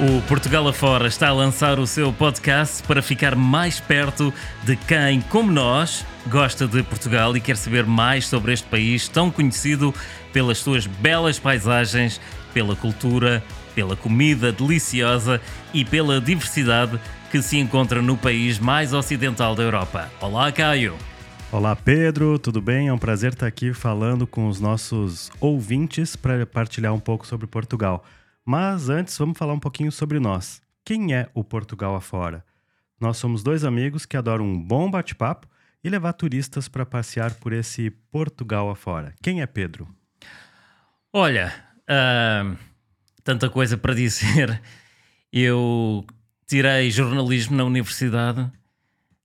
O Portugal Afora está a lançar o seu podcast para ficar mais perto de quem, como nós, gosta de Portugal e quer saber mais sobre este país tão conhecido pelas suas belas paisagens, pela cultura, pela comida deliciosa e pela diversidade que se encontra no país mais ocidental da Europa. Olá, Caio. Olá, Pedro, tudo bem? É um prazer estar aqui falando com os nossos ouvintes para partilhar um pouco sobre Portugal. Mas antes, vamos falar um pouquinho sobre nós. Quem é o Portugal afora? Nós somos dois amigos que adoram um bom bate-papo e levar turistas para passear por esse Portugal afora. Quem é Pedro? Olha, uh, tanta coisa para dizer. Eu tirei jornalismo na universidade.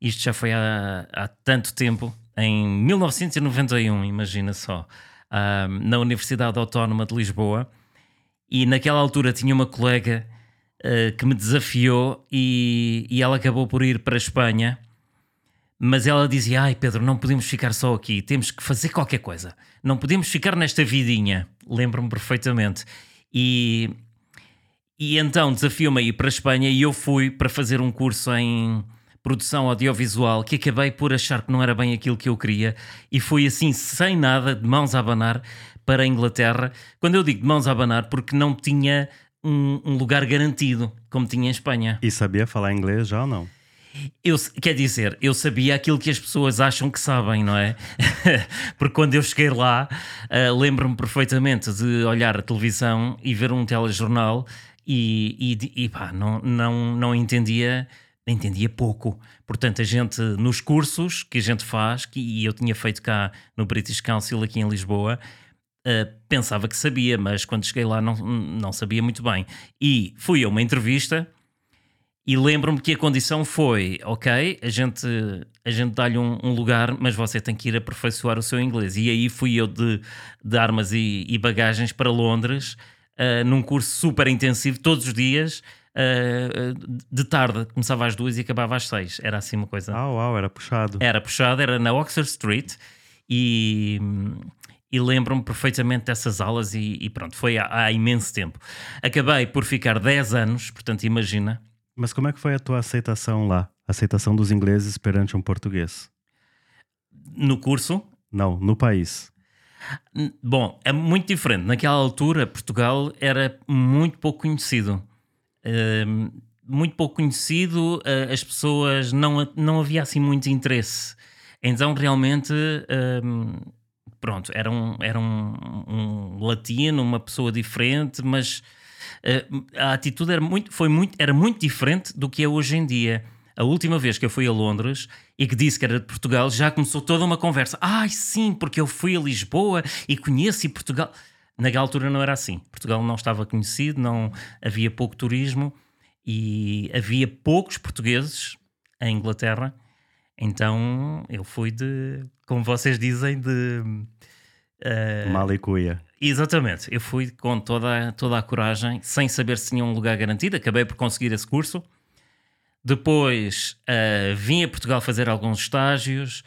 Isto já foi há, há tanto tempo, em 1991, imagina só, uh, na Universidade Autónoma de Lisboa e naquela altura tinha uma colega uh, que me desafiou e, e ela acabou por ir para a Espanha. Mas ela dizia: Ai Pedro, não podemos ficar só aqui, temos que fazer qualquer coisa. Não podemos ficar nesta vidinha. Lembro-me perfeitamente. E, e então desafiou-me a ir para a Espanha e eu fui para fazer um curso em produção audiovisual que acabei por achar que não era bem aquilo que eu queria e fui assim, sem nada, de mãos a abanar, para a Inglaterra. Quando eu digo de mãos a abanar, porque não tinha um, um lugar garantido, como tinha em Espanha. E sabia falar inglês já ou não? Eu, quer dizer, eu sabia aquilo que as pessoas acham que sabem, não é? Porque quando eu cheguei lá, uh, lembro-me perfeitamente de olhar a televisão e ver um telejornal e, e, e pá, não, não, não entendia, entendia pouco. Portanto, a gente, nos cursos que a gente faz, que, e eu tinha feito cá no British Council aqui em Lisboa, Uh, pensava que sabia, mas quando cheguei lá não, não sabia muito bem. E fui a uma entrevista e lembro-me que a condição foi: ok, a gente, a gente dá-lhe um, um, lugar, mas você tem que ir aperfeiçoar o seu inglês. E aí fui eu de, de armas e, e bagagens para Londres, uh, num curso super intensivo, todos os dias. Uh, de tarde, começava às duas e acabava às seis. Era assim uma coisa. Ah, uau, era puxado. Era puxado, era na Oxford Street e e lembro-me perfeitamente dessas aulas e, e pronto, foi há, há, imenso tempo. Acabei por ficar 10 anos, portanto imagina. Mas como é que foi a tua aceitação lá? A aceitação dos ingleses perante um português? No curso? Não, no país. Bom, é muito diferente. Naquela altura, Portugal era muito pouco conhecido. Uh, muito pouco conhecido, uh, as pessoas não, não havia assim muito interesse. Então, realmente, uh, pronto, era um, era um, um latino, uma pessoa diferente, mas uh, a atitude era muito, foi muito, era muito diferente do que é hoje em dia. A última vez que eu fui a Londres e que disse que era de Portugal, já começou toda uma conversa. Ai, sim, porque eu fui a Lisboa e conheci Portugal. Naquela altura não era assim. Portugal não estava conhecido, não havia pouco turismo e havia poucos portugueses em Inglaterra. Então eu fui de, como vocês dizem, de Uh, Malicuia. Exatamente. Eu fui com toda, toda a coragem, sem saber se tinha um lugar garantido. Acabei por conseguir esse curso. Depois uh, vim a Portugal fazer alguns estágios.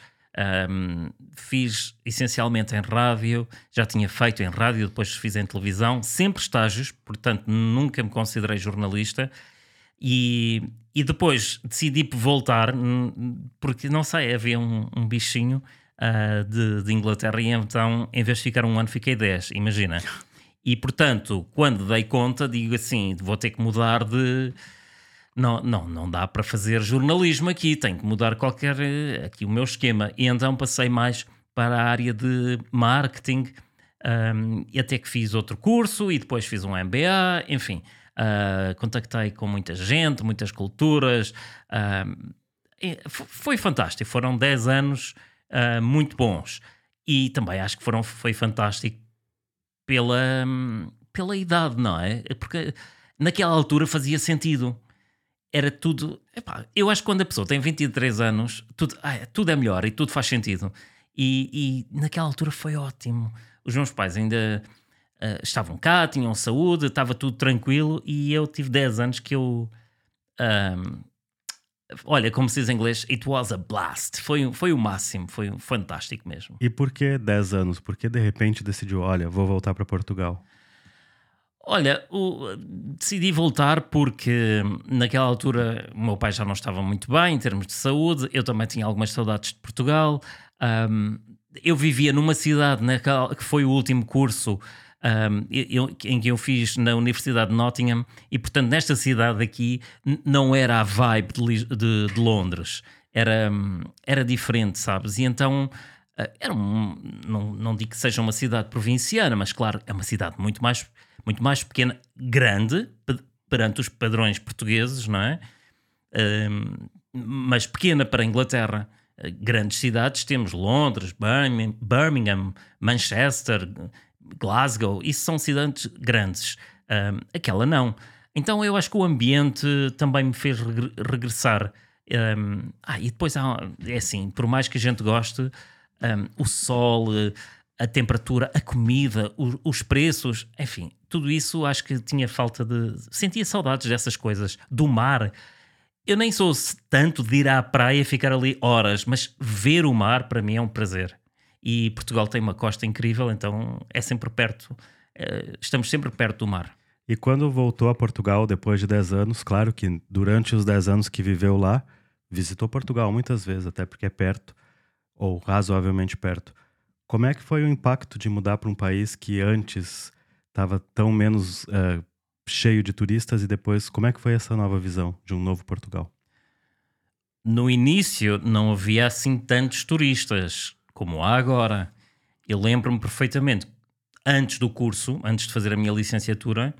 Um, fiz essencialmente em rádio, já tinha feito em rádio, depois fiz em televisão, sempre estágios, portanto nunca me considerei jornalista. E, e depois decidi voltar, porque não sei, havia um, um bichinho uh, de, de, Inglaterra e então, em vez de ficar um ano, fiquei 10, imagina. E portanto, quando dei conta, digo assim: vou ter que mudar de. Não, não, não dá para fazer jornalismo aqui, tenho que mudar qualquer. aqui o meu esquema. E então passei mais para a área de marketing, um, e até que fiz outro curso e depois fiz um MBA, enfim. Uh, contactei com muita gente, muitas culturas. Uh, foi fantástico. Foram 10 anos uh, muito bons. E também acho que foram, foi fantástico pela, pela idade, não é? Porque naquela altura fazia sentido. Era tudo. Epá, eu acho que quando a pessoa tem 23 anos, tudo, ah, tudo é melhor e tudo faz sentido. E, e naquela altura foi ótimo. Os meus pais ainda uh, estavam cá, tinham saúde, estava tudo tranquilo. E eu tive 10 anos que eu. Um, Olha, como se diz em inglês, it was a blast. Foi, foi o máximo, foi fantástico mesmo. E por que 10 anos? Por que de repente decidiu, olha, vou voltar para Portugal? Olha, o- decidi voltar porque naquela altura o meu pai já não estava muito bem em termos de saúde, eu também tinha algumas saudades de Portugal. Ahm, eu vivia numa cidade naquela, que foi o último curso ahm, eu- em que eu fiz na Universidade de Nottingham, e portanto, nesta cidade aqui não era a vibe de, de- de Londres, era, hum, era diferente, sabes? E então. ah, Era um, não, não digo que seja uma cidade provinciana, mas claro, é uma cidade muito mais, muito mais pequena, grande, pe- perante os padrões portugueses, não é? Ahm, mas pequena para a Inglaterra. Eh, Grandes cidades temos Londres, Birmingham, Manchester, Glasgow, isso são cidades grandes. Ahm, aquela não. Então eu acho que o ambiente também me fez regre- regressar. Ahm, ah, e depois é assim, por mais que a gente goste, ahm, o sol, a temperatura, a comida, o- os preços, enfim, tudo isso acho que tinha falta de. Sentia saudades dessas coisas, do mar. Eu nem sou tanto de ir à praia e ficar ali horas, mas ver o mar para mim é um prazer. E Portugal tem uma costa incrível, então é sempre perto. eh, estamos sempre perto do mar. E quando voltou a Portugal depois de 10 anos, claro que durante os 10 anos que viveu lá, visitou Portugal muitas vezes, até porque é perto, ou razoavelmente perto. Como é que foi o impacto de mudar para um país que antes estava tão menos eh, cheio de turistas e depois, como é que foi essa nova visão de um novo Portugal? No início não havia assim tantos turistas como há agora. Eu lembro-me perfeitamente, antes do curso, antes de fazer a minha licenciatura,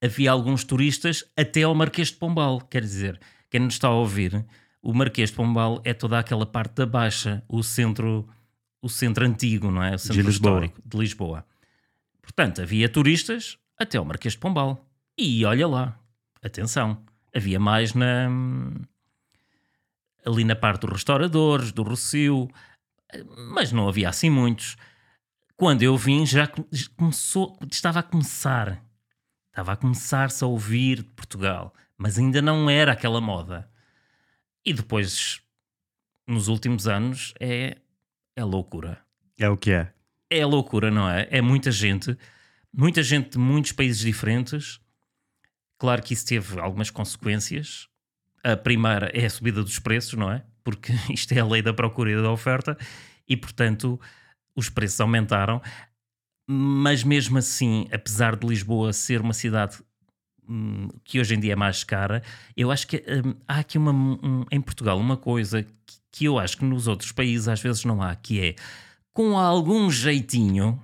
havia alguns turistas até ao Marquês de Pombal. Quer dizer, quem nos está a ouvir, o Marquês de Pombal é toda aquela parte da Baixa, o centro, o centro antigo, não é? O centro Lisboa. histórico de Lisboa. Portanto, havia turistas até ao Marquês de Pombal. E olha lá, atenção, havia mais na ali na parte dos restauradores, do Rocio, mas não havia assim muitos. Quando eu vim, já come- começou, estava a começar, estava a começar-se a ouvir de Portugal, mas ainda não era aquela moda. E depois, nos últimos anos, é, é loucura. É o que é. É loucura, não é? É muita gente, muita gente de muitos países diferentes. Claro que isso teve algumas consequências. A primeira é a subida dos preços, não é? Porque isto é a lei da procura e da oferta e, portanto, os preços aumentaram. Mas mesmo assim, apesar de Lisboa ser uma cidade hum, que hoje em dia é mais cara, eu acho que hum, há aqui uma, um- em Portugal uma coisa que, que eu acho que nos outros países às vezes não há, que é com algum jeitinho,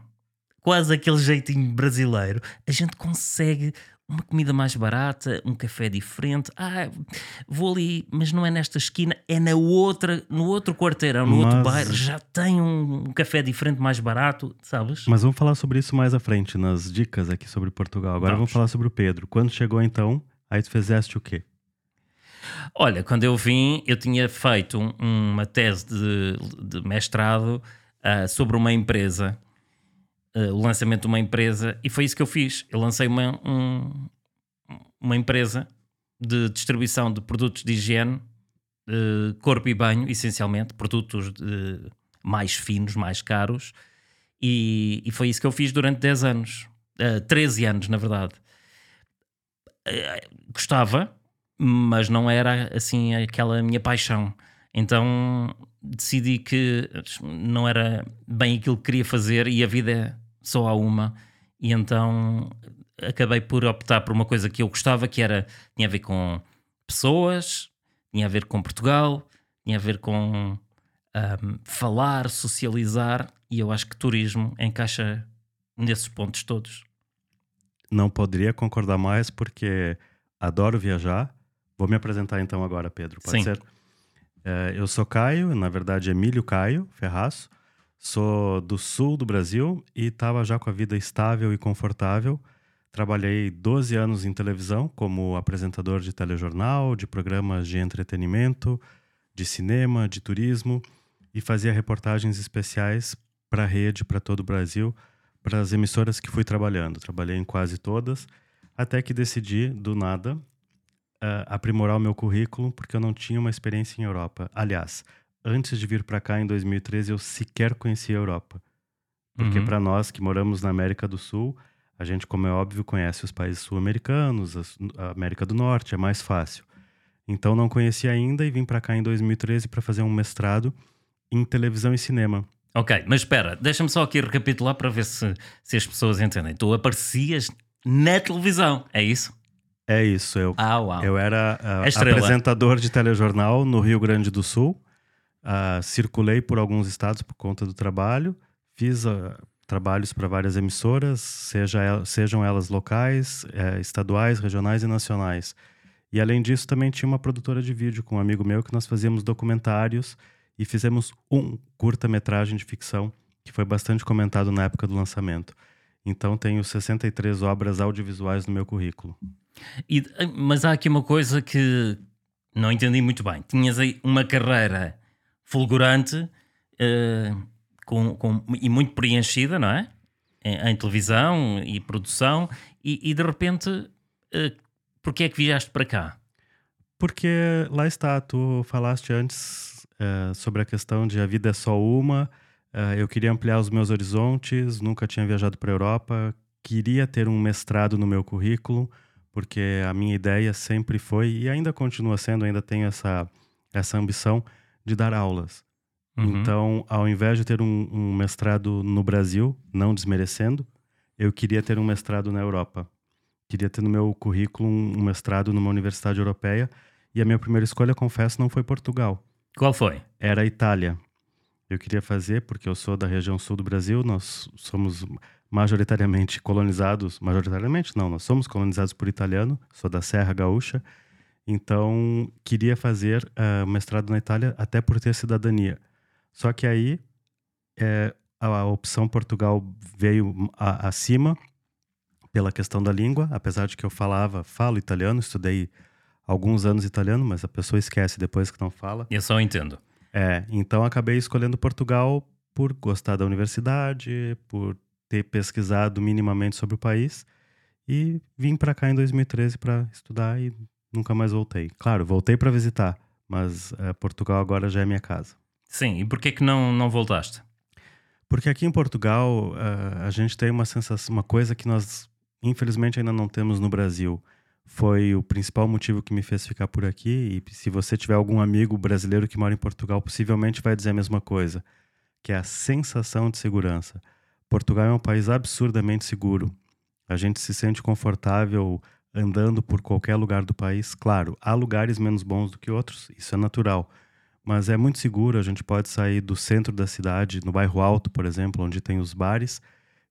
quase aquele jeitinho brasileiro, a gente consegue uma comida mais barata, um café diferente. Ah, vou ali, mas não é nesta esquina, é na outra, no outro quarteirão, no outro Mas- bairro, já tem um, um café diferente, mais barato, sabes? Mas vamos falar sobre isso mais à frente, nas dicas aqui sobre Portugal. Agora Vamos. vamos falar sobre o Pedro. Quando chegou então, aí tu fizeste o quê? Olha, quando eu vim, eu tinha feito um- uma tese de, de mestrado ah, sobre uma empresa, ah, o lançamento de uma empresa, e foi isso que eu fiz. Eu lancei uma, um- uma empresa de distribuição de produtos de higiene, eh, corpo e banho, essencialmente, produtos de- mais finos, mais caros, e, e foi isso que eu fiz durante 10 anos, ah, 13 anos, na verdade. Eh, gostava, mas não era assim aquela minha paixão. Então decidi que não era bem aquilo que queria fazer e a vida é só há uma. E então acabei por optar por uma coisa que eu gostava, que era tinha a ver com pessoas, tinha a ver com Portugal, tinha a ver com ahm, falar, socializar, e eu acho que turismo encaixa nesses pontos todos. Não poderia concordar mais porque adoro viajar. Vou me apresentar então agora, Pedro. Pode Sim. ser? É, eu sou Caio, na verdade Emílio Caio Ferraço. Sou do sul do Brasil e estava já com a vida estável e confortável. Trabalhei 12 anos em televisão como apresentador de telejornal, de programas de entretenimento, de cinema, de turismo e fazia reportagens especiais para a rede, para todo o Brasil, para as emissoras que fui trabalhando. Trabalhei em quase todas, até que decidi, do nada, ah, aprimorar o meu currículo, porque eu não tinha uma experiência em Europa. Aliás, antes de vir para cá em 2013, eu sequer conhecia a Europa. Porque Uhum. para nós que moramos na América do Sul, A gente, como é óbvio, conhece os países sul-americanos, a América do Norte, é mais fácil. Então não conhecia ainda e vim para cá em 2013 para fazer um mestrado em televisão e cinema. Ok, mas espera, deixa-me só aqui recapitular para ver se, se as pessoas entendem. Tu aparecias na televisão, é isso? É isso. Eu, ah, uau. eu era uh, apresentador de telejornal no Rio Grande do Sul. Uh, circulei por alguns estados por conta do trabalho. Fiz uh, trabalhos para várias emissoras, seja, sejam elas locais, eh, estaduais, regionais e nacionais. E além disso, também tinha uma produtora de vídeo com um amigo meu que nós fazíamos documentários e fizemos um curta-metragem de ficção que foi bastante comentado na época do lançamento. Então tenho 63 obras audiovisuais no meu currículo. E, mas há aqui uma coisa que não entendi muito bem. Tinhas aí uma carreira fulgurante uh, com, com, e muito preenchida, não é? Em, em televisão e produção, e, e de repente, uh, porquê é que viajaste para cá? Porque lá está, tu falaste antes uh, sobre a questão de a vida é só uma. Uh, eu queria ampliar os meus horizontes, nunca tinha viajado para a Europa, queria ter um mestrado no meu currículo, porque a minha ideia sempre foi, e ainda continua sendo, ainda tenho essa, essa ambição de dar aulas. Uhum. Então, ao invés de ter um, um, mestrado no Brasil, não desmerecendo, eu queria ter um mestrado na Europa. Queria ter no meu currículo um, um mestrado numa universidade europeia. E a minha primeira escolha, confesso, não foi Portugal. Qual foi? Era a Itália. Eu queria fazer, porque eu sou da região sul do Brasil, nós somos majoritariamente colonizados, majoritariamente não, nós somos colonizados por italiano, sou da Serra Gaúcha, então queria fazer uh, mestrado na Itália até por ter cidadania. Só que aí é, a opção Portugal veio a, acima pela questão da língua, apesar de que eu falava, falo italiano, estudei alguns anos italiano, mas a pessoa esquece depois que não fala. Eu só entendo. É, então acabei escolhendo Portugal por gostar da universidade, por ter pesquisado minimamente sobre o país e vim para cá em 2013 para estudar e nunca mais voltei. Claro, voltei para visitar, mas é, Portugal agora já é minha casa. Sim, e por que que não, não voltaste? Porque aqui em Portugal uh, a gente tem uma sensação, uma coisa que nós infelizmente ainda não temos no Brasil. Foi o principal motivo que me fez ficar por aqui. E se você tiver algum amigo brasileiro que mora em Portugal, possivelmente vai dizer a mesma coisa, que é a sensação de segurança. Portugal é um país absurdamente seguro. A gente se sente confortável andando por qualquer lugar do país. Claro, há lugares menos bons do que outros, isso é natural mas é muito seguro. A gente pode sair do centro da cidade, no bairro Alto, por exemplo, onde tem os bares,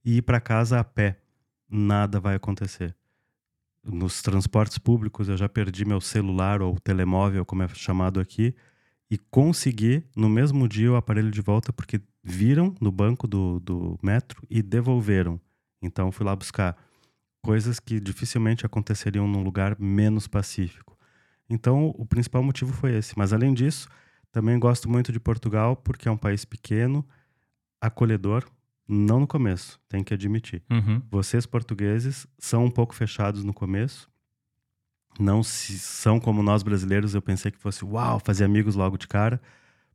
e ir para casa a pé. Nada vai acontecer. Nos transportes públicos, eu já perdi meu celular ou telemóvel, como é chamado aqui, e consegui no mesmo dia o aparelho de volta, porque viram no banco do, do metro e devolveram. Então, fui lá buscar coisas que dificilmente aconteceriam num lugar menos pacífico. Então, o principal motivo foi esse. Mas, além disso, também gosto muito de Portugal porque é um país pequeno, acolhedor, não no começo, tem que admitir. Uhum. Vocês portugueses são um pouco fechados no começo. Não se, são como nós brasileiros, eu pensei que fosse uau, fazer amigos logo de cara,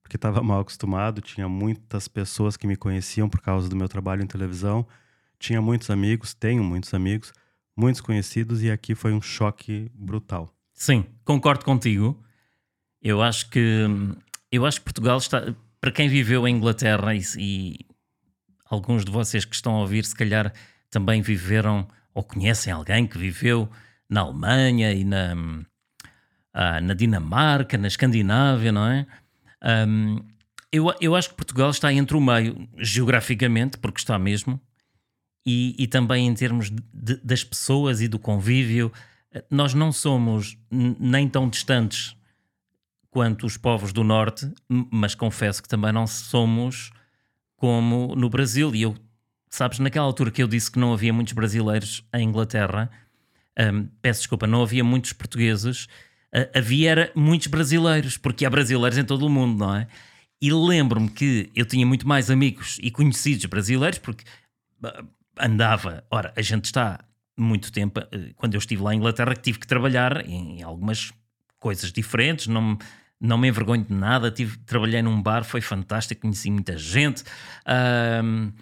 porque estava mal acostumado, tinha muitas pessoas que me conheciam por causa do meu trabalho em televisão, tinha muitos amigos, tenho muitos amigos, muitos conhecidos e aqui foi um choque brutal. Sim, concordo contigo. Eu acho que eu acho que Portugal está. Para quem viveu em Inglaterra e, e alguns de vocês que estão a ouvir, se calhar também viveram ou conhecem alguém que viveu na Alemanha e na, ah, na Dinamarca, na Escandinávia, não é? Um, eu, eu acho que Portugal está entre o meio, geograficamente, porque está mesmo, e, e também em termos de, das pessoas e do convívio. Nós não somos nem tão distantes quanto os povos do Norte, mas confesso que também não somos como no Brasil. E eu, sabes, naquela altura que eu disse que não havia muitos brasileiros em Inglaterra, um, peço desculpa, não havia muitos portugueses, uh, havia era muitos brasileiros, porque há brasileiros em todo o mundo, não é? E lembro-me que eu tinha muito mais amigos e conhecidos brasileiros, porque andava. Ora, a gente está muito tempo, uh, quando eu estive lá em Inglaterra, que tive que trabalhar em, algumas coisas diferentes, não não me envergonho de nada. Tive, trabalhei num bar, foi fantástico, conheci muita gente. Um,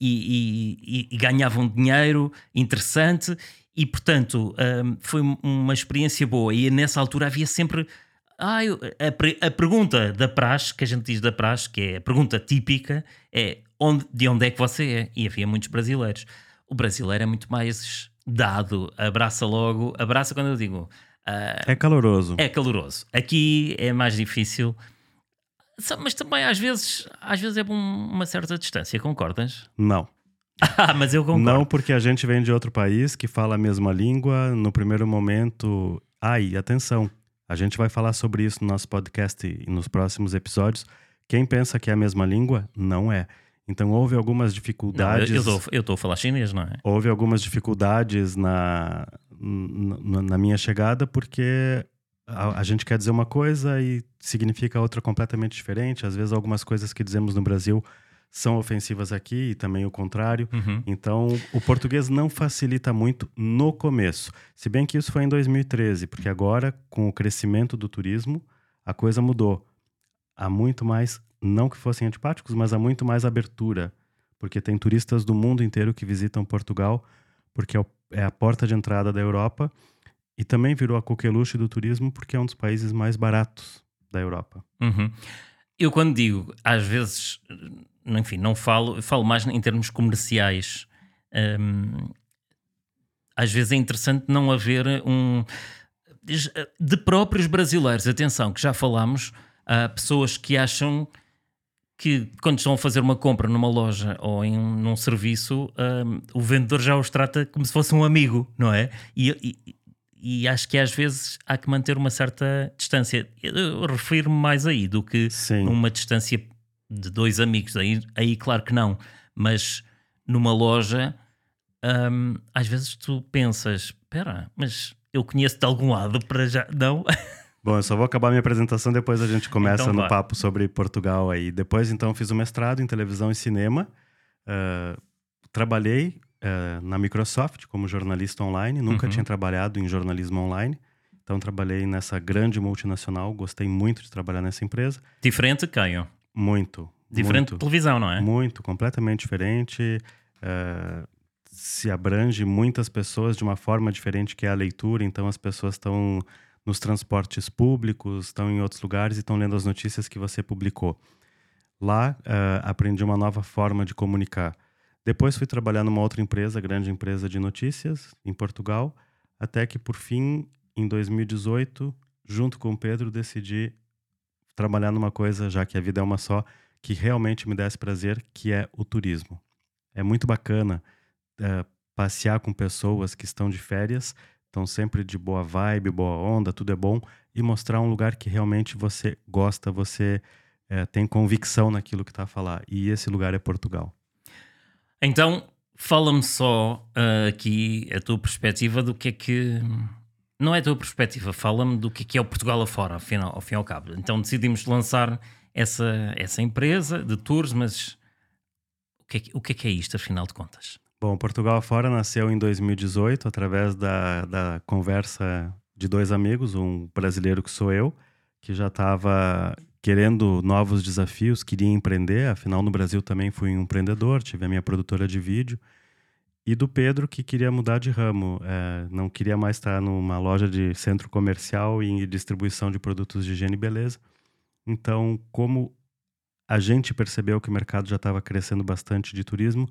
e, e, e ganhavam dinheiro interessante e portanto um, foi uma experiência boa e nessa altura havia sempre ah, a, a, pergunta da praxe, que a gente diz da praxe, que é a pergunta típica, é onde, de onde é que você é? E havia muitos brasileiros. O brasileiro é muito mais dado, abraça logo, abraça quando eu digo. Uh, é caloroso. É caloroso. Aqui é mais difícil, mas também às vezes, às vezes é bom uma certa distância, concordas? Não. ah, mas eu concordo. Não, porque a gente vem de outro país que fala a mesma língua, no primeiro momento. Ai, atenção, a gente vai falar sobre isso no nosso podcast e nos próximos episódios. Quem pensa que é a mesma língua, não é. Então houve algumas dificuldades. Não, eu estou a falar chinês, não é? Houve algumas dificuldades na, na, na minha chegada, porque a, a, gente quer dizer uma coisa e significa outra completamente diferente. Às vezes, algumas coisas que dizemos no Brasil são ofensivas aqui e também o contrário. Uhum. Então, o português não facilita muito no começo. Se bem que isso foi em 2013, porque agora, com o crescimento do turismo, a coisa mudou. Há muito mais, não que fossem antipáticos, mas há muito mais abertura, porque tem turistas do mundo inteiro que visitam Portugal, porque é, é a porta de entrada da Europa e também virou a coqueluche do turismo, porque é um dos países mais baratos da Europa. Uhum. Eu, quando digo, às vezes enfim, não falo, falo mais em termos comerciais. Um, às vezes é interessante não haver um. De próprios brasileiros, atenção, que já falámos, há pessoas que acham que quando estão a fazer uma compra numa loja ou em num serviço, um, o vendedor já os trata como se fosse um amigo, não é? E, e, e acho que às vezes há que manter uma certa distância. Eu refiro-me mais aí do que Sim. uma distância de dois amigos, aí, aí claro que não, mas numa loja, hum, às vezes tu pensas: espera, mas eu conheço de algum lado para já. Não? Bom, eu só vou acabar minha apresentação, depois a gente começa então, no papo sobre Portugal aí. Depois, então, fiz o mestrado em televisão e cinema. Uh, trabalhei uh, na Microsoft como jornalista online, nunca uhum. tinha trabalhado em jornalismo online. Então, trabalhei nessa grande multinacional, gostei muito de trabalhar nessa empresa. Diferente, Caio? Muito. Diferente muito, televisão, não é? Muito, completamente diferente. Uh, se abrange muitas pessoas de uma forma diferente que é a leitura, então as pessoas estão nos transportes públicos, estão em outros lugares e estão lendo as notícias que você publicou. Lá uh, aprendi uma nova forma de comunicar. Depois fui trabalhar numa outra empresa, grande empresa de notícias, em Portugal, até que por fim, em 2018, junto com o Pedro, decidi trabalhar numa coisa, já que a vida é uma só, que realmente me desse prazer, que é o turismo. É muito bacana é, passear com pessoas que estão de férias, estão sempre de boa vibe, boa onda, tudo é bom, e mostrar um lugar que realmente você gosta, você é, tem convicção naquilo que está a falar. E esse lugar é Portugal. Então, fala-me só uh, aqui a tua perspectiva do que é que não é a tua perspectiva, fala-me do que é o Portugal afora, ao, final, ao fim e ao cabo. Então decidimos lançar essa, essa empresa de tours, mas o que, é, o que é que é isto, afinal de contas? Bom, Portugal afora nasceu em 2018 através da, da conversa de dois amigos, um brasileiro que sou eu, que já estava querendo novos desafios, queria empreender, afinal no Brasil também fui um empreendedor, tive a minha produtora de vídeo, e do Pedro, que queria mudar de ramo, é, não queria mais estar numa loja de centro comercial e distribuição de produtos de higiene e beleza. Então, como a gente percebeu que o mercado já estava crescendo bastante de turismo,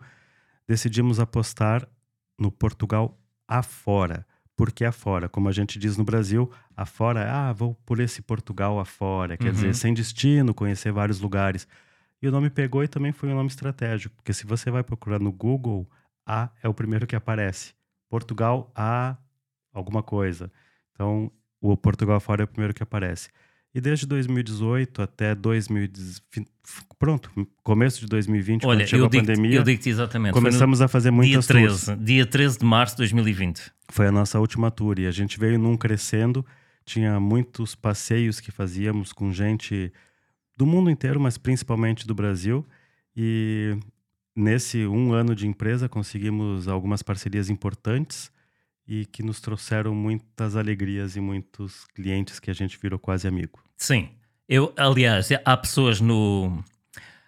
decidimos apostar no Portugal afora. Por que afora? Como a gente diz no Brasil, afora ah, vou por esse Portugal afora, quer uhum. dizer, sem destino, conhecer vários lugares. E o nome pegou e também foi um nome estratégico, porque se você vai procurar no Google, a é o primeiro que aparece. Portugal, A, alguma coisa. Então, o Portugal fora é o primeiro que aparece. E desde 2018 até 2020, pronto, começo de 2020, Olha, quando chegou a pandemia, eu digo exatamente. Começamos a fazer muitas dia 13, tours. Dia 13 de março de 2020. Foi a nossa última tour e a gente veio num crescendo, tinha muitos passeios que fazíamos com gente do mundo inteiro, mas principalmente do Brasil. E nesse um ano de empresa, conseguimos algumas parcerias importantes e que nos trouxeram muitas alegrias e muitos clientes que a gente virou quase amigo. Sim. Eu, aliás, há pessoas no,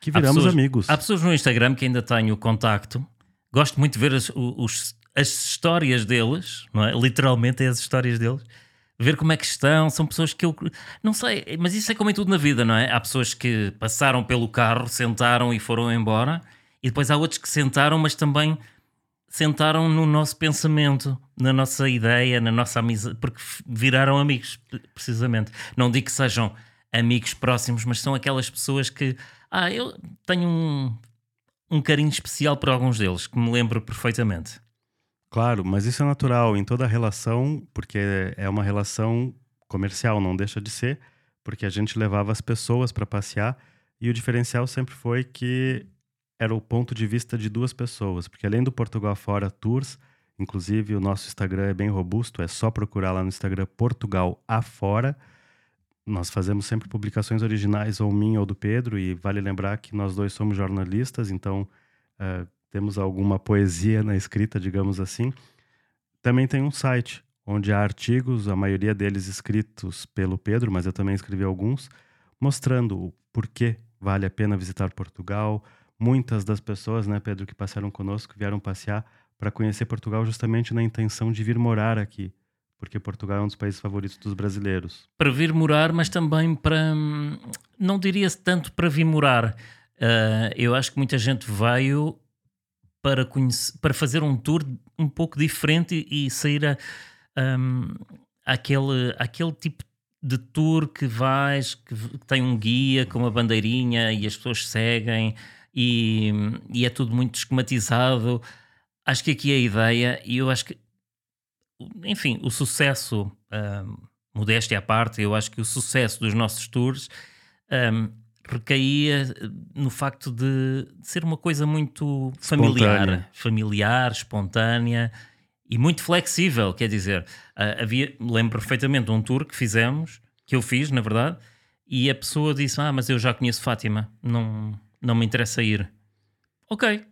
Que viramos pessoas, amigos. Há pessoas no Instagram que ainda têm o contacto. Gosto muito de ver as, os, as histórias deles, não é? Literalmente é as histórias deles. Ver como é que estão. São pessoas que eu. Não sei, mas isso é como em tudo na vida, não é? Há pessoas que passaram pelo carro, sentaram e foram embora. E depois há outros que sentaram, mas também sentaram no nosso pensamento, na nossa ideia, na nossa amizade, porque viraram amigos, precisamente. Não digo que sejam amigos próximos, mas são aquelas pessoas que. Ah, eu tenho um, um carinho especial por alguns deles, que me lembro perfeitamente. Claro, mas isso é natural em toda relação, porque é uma relação comercial, não deixa de ser, porque a gente levava as pessoas para passear e o diferencial sempre foi que era o ponto de vista de duas pessoas, porque além do Portugal Fora Tours, inclusive o nosso Instagram é bem robusto, é só procurar lá no Instagram Portugal Afora. Nós fazemos sempre publicações originais, ou minha ou do Pedro, e vale lembrar que nós dois somos jornalistas, então uh, temos alguma poesia na escrita, digamos assim. Também tem um site onde há artigos, a maioria deles escritos pelo Pedro, mas eu também escrevi alguns, mostrando o porquê vale a pena visitar Portugal, muitas das pessoas, né, Pedro, que passaram conosco, vieram passear para conhecer Portugal justamente na intenção de vir morar aqui, porque Portugal é um dos países favoritos dos brasileiros. Para vir morar, mas também para. Não diria tanto para vir morar. Uh, eu acho que muita gente veio para, conhecer, para fazer um tour um pouco diferente e, sair a, um, aquele, aquele tipo de tour que vais, que tem um guia com uma bandeirinha e as pessoas seguem e, e é tudo muito esquematizado. Acho que aqui é a ideia, e eu acho que, enfim, o sucesso, um, modéstia à parte, eu acho que o sucesso dos nossos tours um, recaía no facto de ser uma coisa muito familiar, espontânea. familiar, espontânea e muito flexível. Quer dizer, uh, havia, lembro perfeitamente de um tour que fizemos, que eu fiz, na verdade, e a pessoa disse: Ah, mas eu já conheço Fátima, não não me interessa ir. Ok,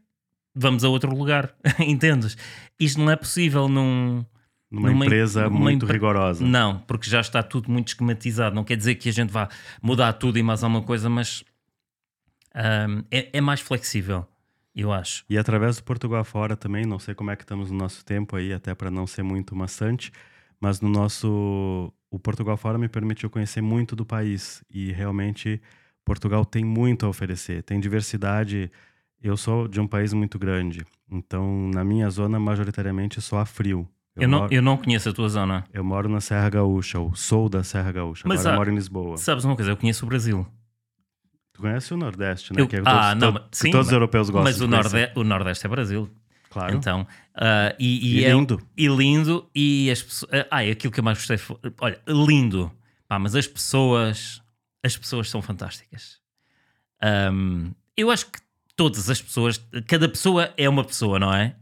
vamos a outro lugar. Entendes? Isto não é possível num. Numa, numa empresa numa muito rigorosa. Não, porque já está tudo muito esquematizado. Não quer dizer que a gente vá mudar tudo e mais alguma coisa, mas um, é, é, mais flexível, eu acho. E através do Portugal fora também, não sei como é que estamos no nosso tempo aí, até para não ser muito maçante, mas no nosso. O Portugal fora me permitiu conhecer muito do país e realmente Portugal tem muito a oferecer, tem diversidade. Eu sou de um país muito grande, então na minha zona majoritariamente só há frio. Eu, eu não, moro, eu não conheço a tua zona. Eu moro na Serra Gaúcha, ou sou da Serra Gaúcha, Mas agora há, moro em Lisboa. Sabes uma coisa, eu conheço o Brasil. Tu conhece o Nordeste, né? Eu, que é ah, todos, não, to, sim, todos os europeus gostam Mas o, Norde, o Nordeste é Brasil. Claro. Então, uh, e, e, e, é, lindo. E lindo. E as pessoas. Uh, ah, é aquilo que eu mais gostei. Olha, lindo. Pá, mas as pessoas. As pessoas são fantásticas. Um, eu acho que todas as pessoas, cada pessoa é uma pessoa, não é?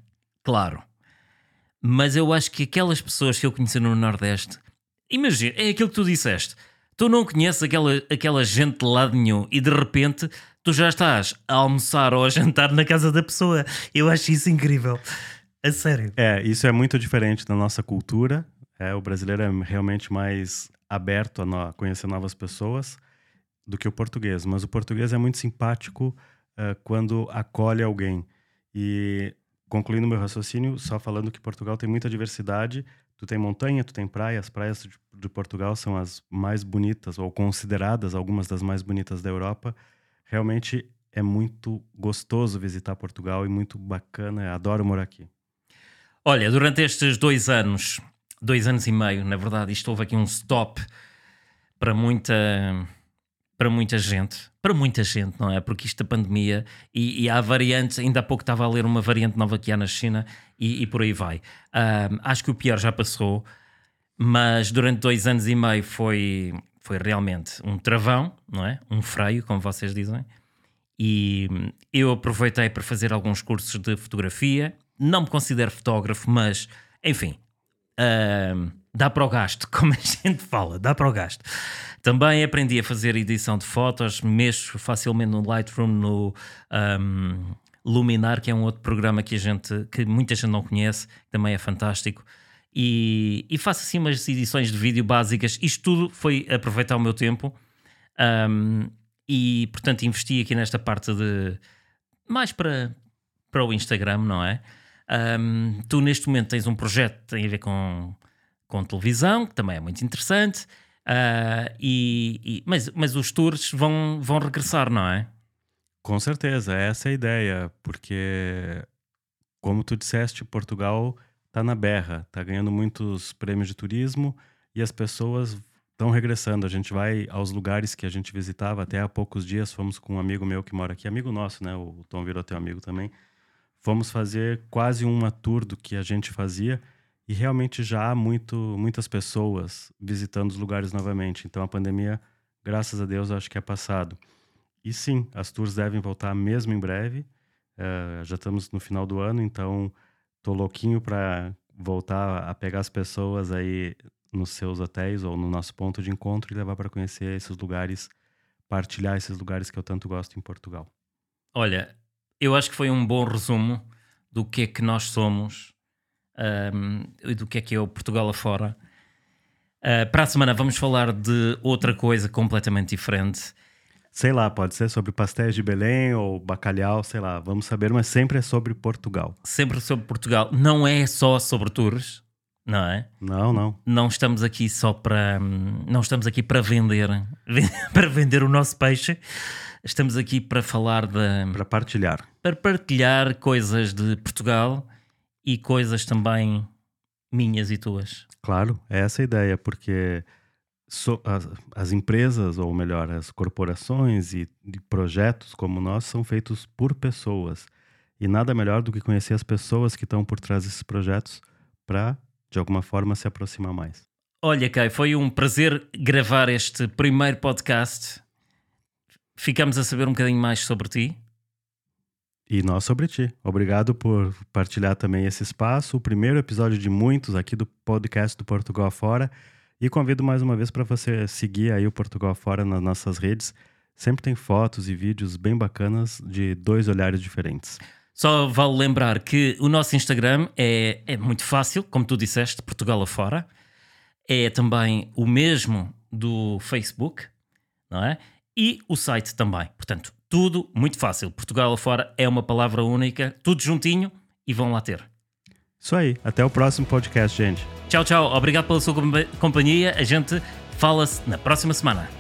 Claro. Mas eu acho que aquelas pessoas que eu conheci no Nordeste, imagina, é aquilo que tu disseste. Tu não conheces aquela, aquela gente de lado nenhum e de repente tu já estás a almoçar ou a jantar na casa da pessoa. Eu acho isso incrível. A sério. É, isso é muito diferente da nossa cultura. É, o brasileiro é realmente mais aberto a, no, a conhecer novas pessoas do que o português, mas o português é muito simpático uh, quando acolhe alguém. E concluindo meu raciocínio, só falando que Portugal tem muita diversidade. Tu tem montanha, tu tem praia. As praias de, de Portugal são as mais bonitas, ou consideradas algumas das mais bonitas da Europa. Realmente é muito gostoso visitar Portugal e muito bacana. Adoro morar aqui. Olha, durante estes dois anos, dois anos e meio, na verdade, isto houve aqui um stop para muita para muita gente, para muita gente, não é? Porque isto da pandemia e, e há variantes, ainda há pouco estava a ler uma variante nova que há na China e, e por aí vai. Um, acho que o pior já passou, mas durante dois anos e meio foi, foi realmente um travão, não é? Um freio, como vocês dizem. E eu aproveitei para fazer alguns cursos de fotografia. Não me considero fotógrafo, mas enfim, um, dá para o gasto, como a gente fala, dá para o gasto. Também aprendi a fazer edição de fotos, mexo facilmente no Lightroom, no um, Luminar, que é um outro programa que a gente, que muita gente não conhece, também é fantástico. E, e faço assim umas edições de vídeo básicas. Isto tudo foi aproveitar o meu tempo. Um, e portanto investi aqui nesta parte de mais para, para o Instagram, não é? Um, tu neste momento tens um projeto que tem a ver com, com televisão, que também é muito interessante, uh, e, e, mas, mas os tours vão, vão regressar, não é? Com certeza, essa é a ideia, porque, como tu disseste, Portugal está na berra, está ganhando muitos prêmios de turismo e as pessoas estão regressando. A gente vai aos lugares que a gente visitava até há poucos dias. Fomos com um amigo meu que mora aqui, amigo nosso, né? O Tom virou teu amigo também. Fomos fazer quase uma tour do que a gente fazia e realmente já há muito, muitas pessoas visitando os lugares novamente. Então a pandemia, graças a Deus, acho que é passado. E sim, as tours devem voltar mesmo em breve. Uh, já estamos no final do ano, então tô louquinho para voltar a pegar as pessoas aí nos seus hotéis ou no nosso ponto de encontro e levar para conhecer esses lugares, partilhar esses lugares que eu tanto gosto em Portugal. Olha, eu acho que foi um bom resumo do que é que nós somos um, e do que é que é o Portugal afora. Uh, para a semana vamos falar de outra coisa completamente diferente. Sei lá, pode ser sobre pastéis de Belém ou bacalhau, sei lá, vamos saber, mas sempre é sobre Portugal. Sempre sobre Portugal. Não é só sobre tours, não é? Não, não. Não estamos aqui só para. Não estamos aqui para vender, para vender o nosso peixe. Estamos aqui para falar de. Para partilhar. Para partilhar coisas de Portugal e coisas também minhas e tuas. Claro, é essa a ideia, porque so, as, as, empresas, ou melhor, as corporações e, e projetos como nós são feitos por pessoas. E nada melhor do que conhecer as pessoas que estão por trás desses projetos para de alguma forma se aproximar mais. Olha, Kai, foi um prazer gravar este primeiro podcast. Ficamos a saber um bocadinho mais sobre ti. E nós sobre ti. Obrigado por partilhar também esse espaço, o primeiro episódio de muitos aqui do podcast do Portugal Fora. E convido mais uma vez para você seguir aí o Portugal Fora nas nossas redes. Sempre tem fotos e vídeos bem bacanas de dois olhares diferentes. Só vale lembrar que o nosso Instagram é, é muito fácil, como tu disseste, Portugal afora. É também o mesmo do Facebook, não é? E o site também. Portanto, tudo muito fácil. Portugal afora é uma palavra única, tudo juntinho e vão lá ter. Isso aí. Até o próximo podcast, gente. Tchau, tchau. Obrigado pela sua companhia. A gente fala-se na próxima semana.